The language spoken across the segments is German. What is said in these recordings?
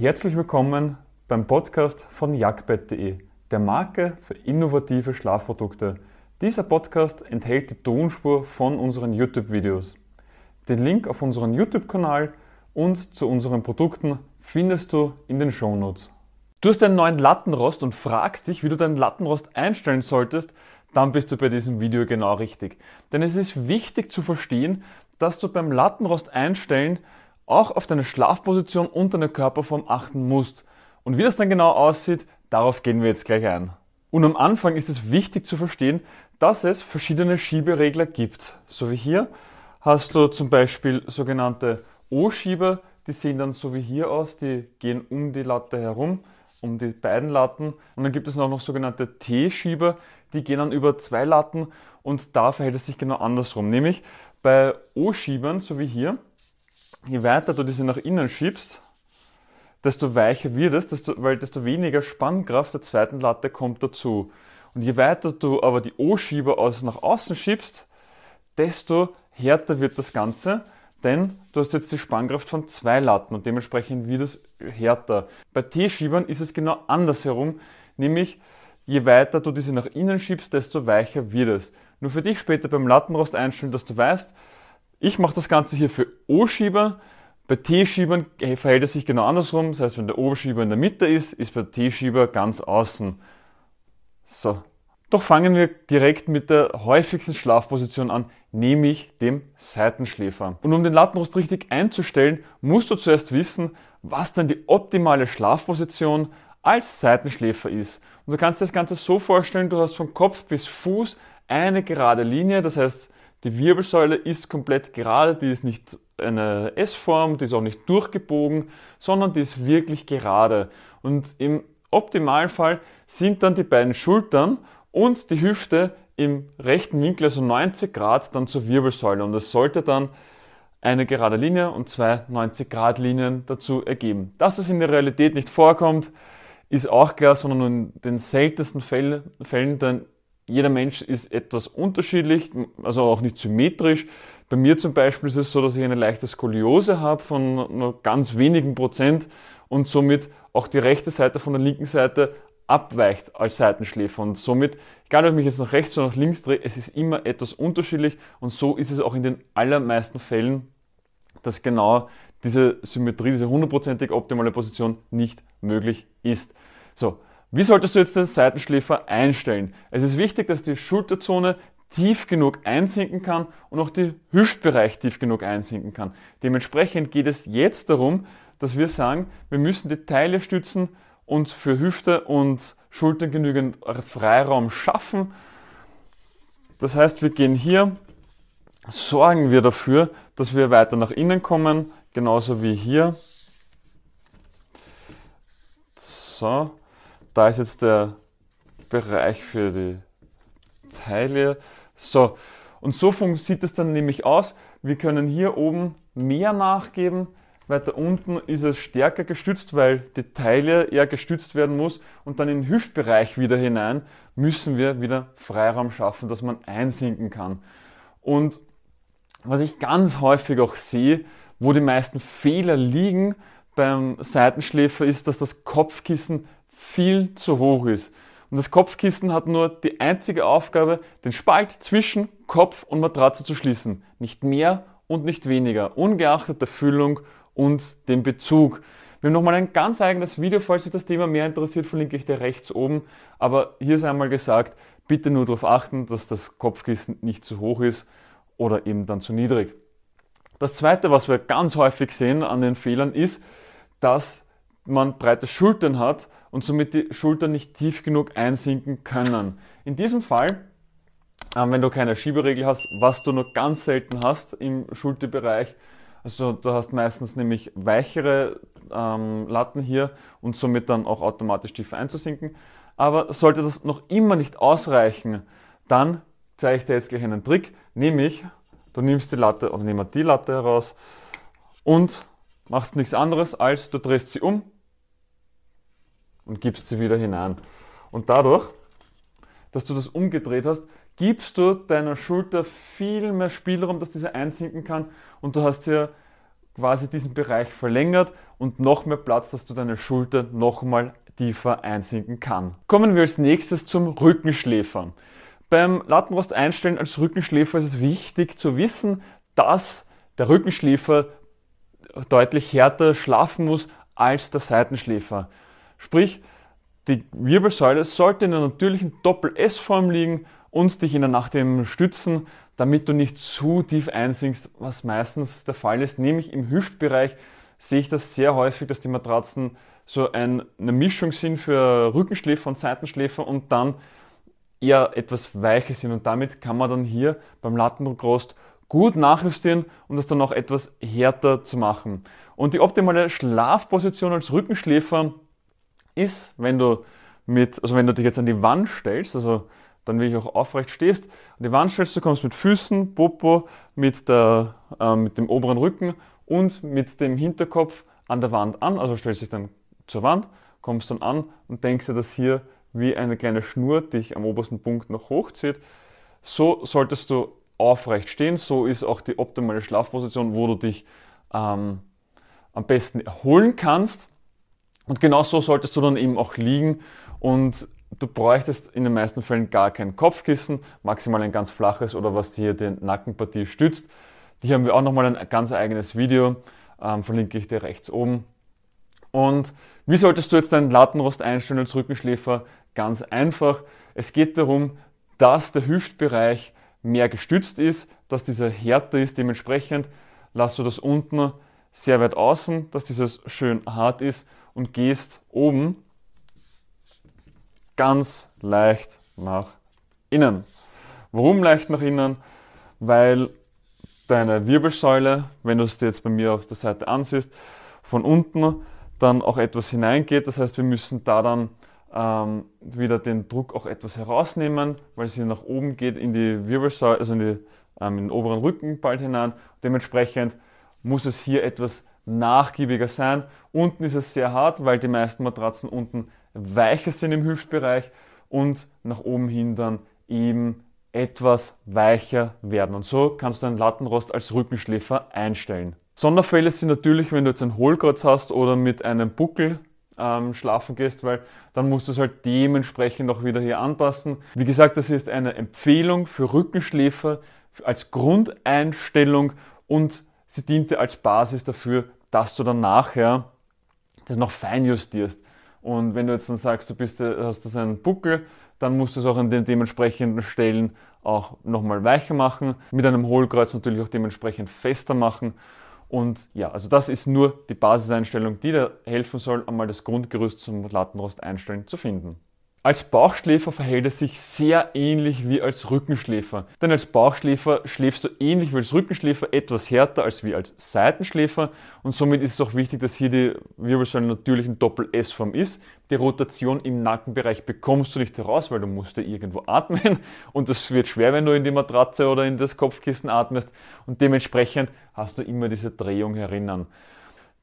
Herzlich willkommen beim Podcast von jagdbett.de, der Marke für innovative Schlafprodukte. Dieser Podcast enthält die Tonspur von unseren YouTube-Videos. Den Link auf unseren YouTube-Kanal und zu unseren Produkten findest du in den Shownotes. Du hast einen neuen Lattenrost und fragst dich, wie du deinen Lattenrost einstellen solltest, dann bist du bei diesem Video genau richtig. Denn es ist wichtig zu verstehen, dass du beim Lattenrost einstellen auch auf deine Schlafposition und deine Körperform achten musst. Und wie das dann genau aussieht, darauf gehen wir jetzt gleich ein. Und am Anfang ist es wichtig zu verstehen, dass es verschiedene Schieberegler gibt. So wie hier hast du zum Beispiel sogenannte O-Schieber, die sehen dann so wie hier aus, die gehen um die Latte herum, um die beiden Latten. Und dann gibt es auch noch sogenannte T-Schieber, die gehen dann über zwei Latten und da verhält es sich genau andersrum. Nämlich bei O-Schiebern, so wie hier, je weiter du diese nach innen schiebst, desto weicher wird es, desto, weil desto weniger Spannkraft der zweiten Latte kommt dazu. Und je weiter du aber die O-Schieber aus nach außen schiebst, desto härter wird das Ganze, denn du hast jetzt die Spannkraft von zwei Latten und dementsprechend wird es härter. Bei T-Schiebern ist es genau andersherum, nämlich je weiter du diese nach innen schiebst, desto weicher wird es. Nur für dich später beim Lattenrost einstellen, dass du weißt, ich mache das Ganze hier für O-Schieber. Bei T-Schiebern verhält es sich genau andersrum. Das heißt, wenn der O-Schieber in der Mitte ist, ist bei T-Schieber ganz außen. So. Doch fangen wir direkt mit der häufigsten Schlafposition an, nämlich dem Seitenschläfer. Und um den Lattenrost richtig einzustellen, musst du zuerst wissen, was denn die optimale Schlafposition als Seitenschläfer ist. Und du kannst dir das Ganze so vorstellen, du hast von Kopf bis Fuß eine gerade Linie, das heißt, die Wirbelsäule ist komplett gerade, die ist nicht eine S-Form, die ist auch nicht durchgebogen, sondern die ist wirklich gerade. Und im Optimalfall sind dann die beiden Schultern und die Hüfte im rechten Winkel, also 90 Grad, dann zur Wirbelsäule. Und es sollte dann eine gerade Linie und zwei 90 Grad Linien dazu ergeben. Dass es in der Realität nicht vorkommt, ist auch klar, sondern nur in den seltensten Fällen, Fällen denn jeder Mensch ist etwas unterschiedlich, also auch nicht symmetrisch. Bei mir zum Beispiel ist es so, dass ich eine leichte Skoliose habe von nur ganz wenigen Prozent und somit auch die rechte Seite von der linken Seite abweicht als Seitenschläfer. Und somit, egal ob ich mich jetzt nach rechts oder nach links drehe, es ist immer etwas unterschiedlich und so ist es auch in den allermeisten Fällen, dass genau diese Symmetrie, diese hundertprozentig optimale Position nicht möglich ist. So, wie solltest du jetzt den Seitenschläfer einstellen? Es ist wichtig, dass die Schulterzone tief genug einsinken kann und auch der Hüftbereich tief genug einsinken kann. Dementsprechend geht es jetzt darum, dass wir sagen, wir müssen die Teile stützen und für Hüfte und Schultern genügend Freiraum schaffen. Das heißt, wir gehen hier, sorgen wir dafür, dass wir weiter nach innen kommen, genauso wie hier. So, da ist jetzt der Bereich für die Teile. So, und so sieht es dann nämlich aus. Wir können hier oben mehr nachgeben. Weiter unten ist es stärker gestützt, weil die Teile eher gestützt werden muss. Und dann in den Hüftbereich wieder hinein müssen wir wieder Freiraum schaffen, dass man einsinken kann. Und was ich ganz häufig auch sehe, wo die meisten Fehler liegen beim Seitenschläfer, ist, dass das Kopfkissen viel zu hoch ist. Und das Kopfkissen hat nur die einzige Aufgabe, den Spalt zwischen Kopf und Matratze zu schließen. Nicht mehr und nicht weniger, ungeachtet der Füllung und dem Bezug. Wir haben nochmal ein ganz eigenes Video, falls sich das Thema mehr interessiert, verlinke ich dir rechts oben. Aber hier ist einmal gesagt, bitte nur darauf achten, dass das Kopfkissen nicht zu hoch ist oder eben dann zu niedrig. Das zweite, was wir ganz häufig sehen an den Fehlern, ist, dass man breite Schultern hat und somit die Schultern nicht tief genug einsinken können. In diesem Fall, ähm, wenn du keine Schieberegel hast, was du nur ganz selten hast im Schulterbereich, also du hast meistens nämlich weichere ähm, Latten hier und somit dann auch automatisch tiefer einzusinken. Aber sollte das noch immer nicht ausreichen, dann zeige ich dir jetzt gleich einen Trick, nämlich du nimmst die Latte oder wir die Latte heraus und machst nichts anderes als du drehst sie um und gibst sie wieder hinein. Und dadurch, dass du das umgedreht hast, gibst du deiner Schulter viel mehr Spielraum, dass diese einsinken kann und du hast hier quasi diesen Bereich verlängert und noch mehr Platz, dass du deine Schulter nochmal tiefer einsinken kann. Kommen wir als nächstes zum Rückenschläfer. Beim Lattenrost einstellen als Rückenschläfer ist es wichtig zu wissen, dass der Rückenschläfer deutlich härter schlafen muss als der Seitenschläfer. Sprich, die Wirbelsäule sollte in einer natürlichen Doppel-S-Form liegen und dich in der Nacht eben stützen, damit du nicht zu tief einsinkst, was meistens der Fall ist. Nämlich im Hüftbereich sehe ich das sehr häufig, dass die Matratzen so ein, eine Mischung sind für Rückenschläfer und Seitenschläfer und dann eher etwas weicher sind. Und damit kann man dann hier beim Lattendruckrost gut nachjustieren und das dann auch etwas härter zu machen. Und die optimale Schlafposition als Rückenschläfer ist, wenn du mit, also wenn du dich jetzt an die Wand stellst, also dann wirklich auch aufrecht stehst, an die Wand stellst, du kommst mit Füßen, Popo, mit, der, äh, mit dem oberen Rücken und mit dem Hinterkopf an der Wand an, also stellst dich dann zur Wand, kommst dann an und denkst dir, dass hier wie eine kleine Schnur dich am obersten Punkt noch hochzieht. So solltest du aufrecht stehen, so ist auch die optimale Schlafposition, wo du dich ähm, am besten erholen kannst. Und genau so solltest du dann eben auch liegen und du bräuchtest in den meisten Fällen gar kein Kopfkissen, maximal ein ganz flaches oder was dir die Nackenpartie stützt. Hier haben wir auch nochmal ein ganz eigenes Video, ähm, verlinke ich dir rechts oben. Und wie solltest du jetzt deinen Lattenrost einstellen als Rückenschläfer? Ganz einfach. Es geht darum, dass der Hüftbereich mehr gestützt ist, dass dieser härter ist. Dementsprechend lass du das unten sehr weit außen, dass dieses schön hart ist und gehst oben ganz leicht nach innen. Warum leicht nach innen? Weil deine Wirbelsäule, wenn du es dir jetzt bei mir auf der Seite ansiehst, von unten dann auch etwas hineingeht. Das heißt, wir müssen da dann ähm, wieder den Druck auch etwas herausnehmen, weil sie nach oben geht in die Wirbelsäule, also in, die, ähm, in den oberen Rücken bald hinein. Dementsprechend muss es hier etwas nachgiebiger sein. Unten ist es sehr hart, weil die meisten Matratzen unten weicher sind im Hüftbereich und nach oben hin dann eben etwas weicher werden. Und so kannst du deinen Lattenrost als Rückenschläfer einstellen. Sonderfälle sind natürlich, wenn du jetzt ein Hohlkreuz hast oder mit einem Buckel ähm, schlafen gehst, weil dann musst du es halt dementsprechend auch wieder hier anpassen. Wie gesagt, das ist eine Empfehlung für Rückenschläfer als Grundeinstellung und sie diente als Basis dafür, dass du dann nachher das noch fein justierst. Und wenn du jetzt dann sagst, du bist, äh, hast das einen Buckel, dann musst du es auch an den dementsprechenden Stellen auch nochmal weicher machen. Mit einem Hohlkreuz natürlich auch dementsprechend fester machen. Und ja, also das ist nur die Basiseinstellung, die dir helfen soll, einmal das Grundgerüst zum Lattenrost einstellen zu finden. Als Bauchschläfer verhält es sich sehr ähnlich wie als Rückenschläfer. Denn als Bauchschläfer schläfst du ähnlich wie als Rückenschläfer etwas härter als wie als Seitenschläfer und somit ist es auch wichtig, dass hier die Wirbelsäule natürlich in Doppel-S-Form ist. Die Rotation im Nackenbereich bekommst du nicht heraus, weil du musst ja irgendwo atmen und das wird schwer, wenn du in die Matratze oder in das Kopfkissen atmest und dementsprechend hast du immer diese Drehung herinnen.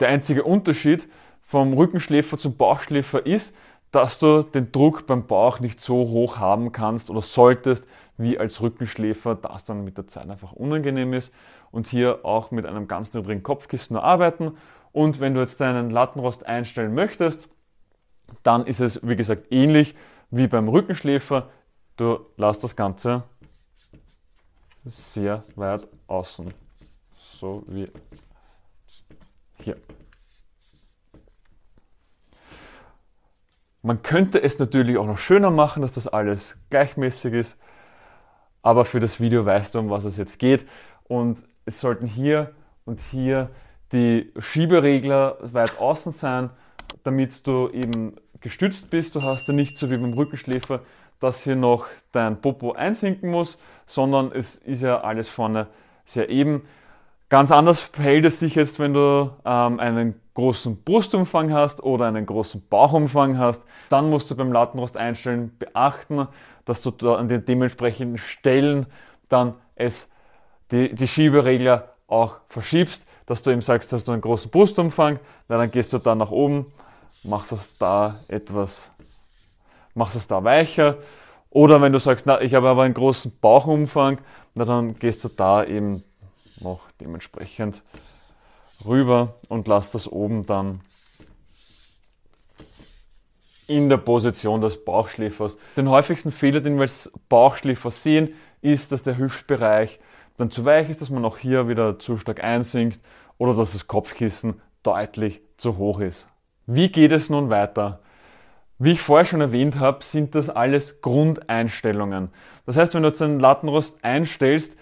Der einzige Unterschied vom Rückenschläfer zum Bauchschläfer ist, dass du den Druck beim Bauch nicht so hoch haben kannst oder solltest wie als Rückenschläfer, das dann mit der Zeit einfach unangenehm ist und hier auch mit einem ganz niedrigen Kopfkissen nur arbeiten. Und wenn du jetzt deinen Lattenrost einstellen möchtest, dann ist es wie gesagt ähnlich wie beim Rückenschläfer. Du lässt das Ganze sehr weit außen, so wie hier. Man könnte es natürlich auch noch schöner machen, dass das alles gleichmäßig ist, aber für das Video weißt du, um was es jetzt geht. Und es sollten hier und hier die Schieberegler weit außen sein, damit du eben gestützt bist. Du hast ja nicht so wie beim Rückenschläfer, dass hier noch dein Popo einsinken muss, sondern es ist ja alles vorne sehr eben. Ganz anders verhält es sich jetzt, wenn du ähm, einen großen Brustumfang hast oder einen großen Bauchumfang hast. Dann musst du beim Lattenrost einstellen beachten, dass du da an den dementsprechenden Stellen dann es, die, die Schieberegler auch verschiebst, dass du eben sagst, dass du einen großen Brustumfang, na, dann gehst du da nach oben, machst es da etwas, machst es da weicher. Oder wenn du sagst, na, ich habe aber einen großen Bauchumfang, na, dann gehst du da eben noch dementsprechend rüber und lasse das oben dann in der Position des Bauchschläfers. Den häufigsten Fehler, den wir als Bauchschläfer sehen, ist, dass der Hüftbereich dann zu weich ist, dass man auch hier wieder zu stark einsinkt oder dass das Kopfkissen deutlich zu hoch ist. Wie geht es nun weiter? Wie ich vorher schon erwähnt habe, sind das alles Grundeinstellungen. Das heißt, wenn du jetzt einen Lattenrost einstellst,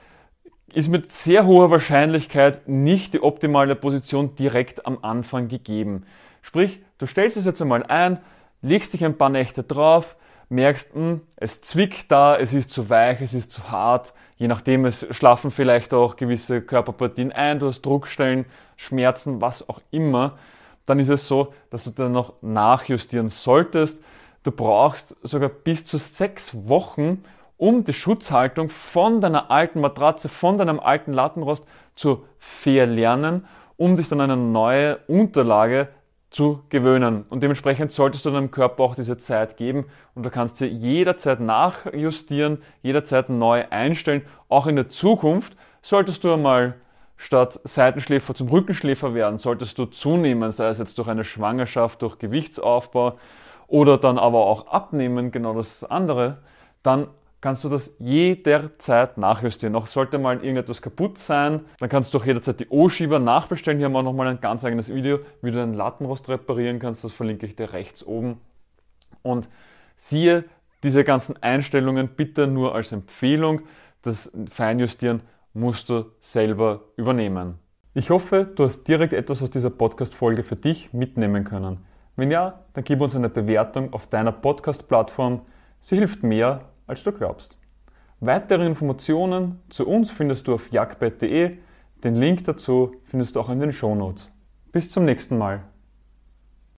ist mit sehr hoher Wahrscheinlichkeit nicht die optimale Position direkt am Anfang gegeben. Sprich, du stellst es jetzt einmal ein, legst dich ein paar Nächte drauf, merkst, mh, hm, es zwickt da, es ist zu weich, es ist zu hart, je nachdem, es schlafen vielleicht auch gewisse Körperpartien ein, du hast Druckstellen, Schmerzen, was auch immer, dann ist es so, dass du dann noch nachjustieren solltest. Du brauchst sogar bis zu sechs Wochen, um die Schutzhaltung von deiner alten Matratze, von deinem alten Lattenrost zu verlernen, um dich dann an eine neue Unterlage zu gewöhnen. Und dementsprechend solltest du deinem Körper auch diese Zeit geben und du kannst sie jederzeit nachjustieren, jederzeit neu einstellen. Auch in der Zukunft solltest du einmal statt Seitenschläfer zum Rückenschläfer werden, solltest du zunehmen, sei es jetzt durch eine Schwangerschaft, durch Gewichtsaufbau oder dann aber auch abnehmen, genau das andere, dann kannst du das jederzeit nachjustieren. Auch sollte mal irgendetwas kaputt sein, dann kannst du auch jederzeit die O-Schieber nachbestellen. Hier haben wir auch nochmal ein ganz eigenes Video, wie du einen Lattenrost reparieren kannst. Das verlinke ich dir rechts oben. Und siehe diese ganzen Einstellungen bitte nur als Empfehlung. Das Feinjustieren musst du selber übernehmen. Ich hoffe, du hast direkt etwas aus dieser Podcast-Folge für dich mitnehmen können. Wenn ja, dann gib uns eine Bewertung auf deiner Podcast-Plattform. Sie hilft mehr, als du glaubst. Weitere Informationen zu uns findest du auf jagdbett.de. Den Link dazu findest du auch in den Shownotes. Bis zum nächsten Mal.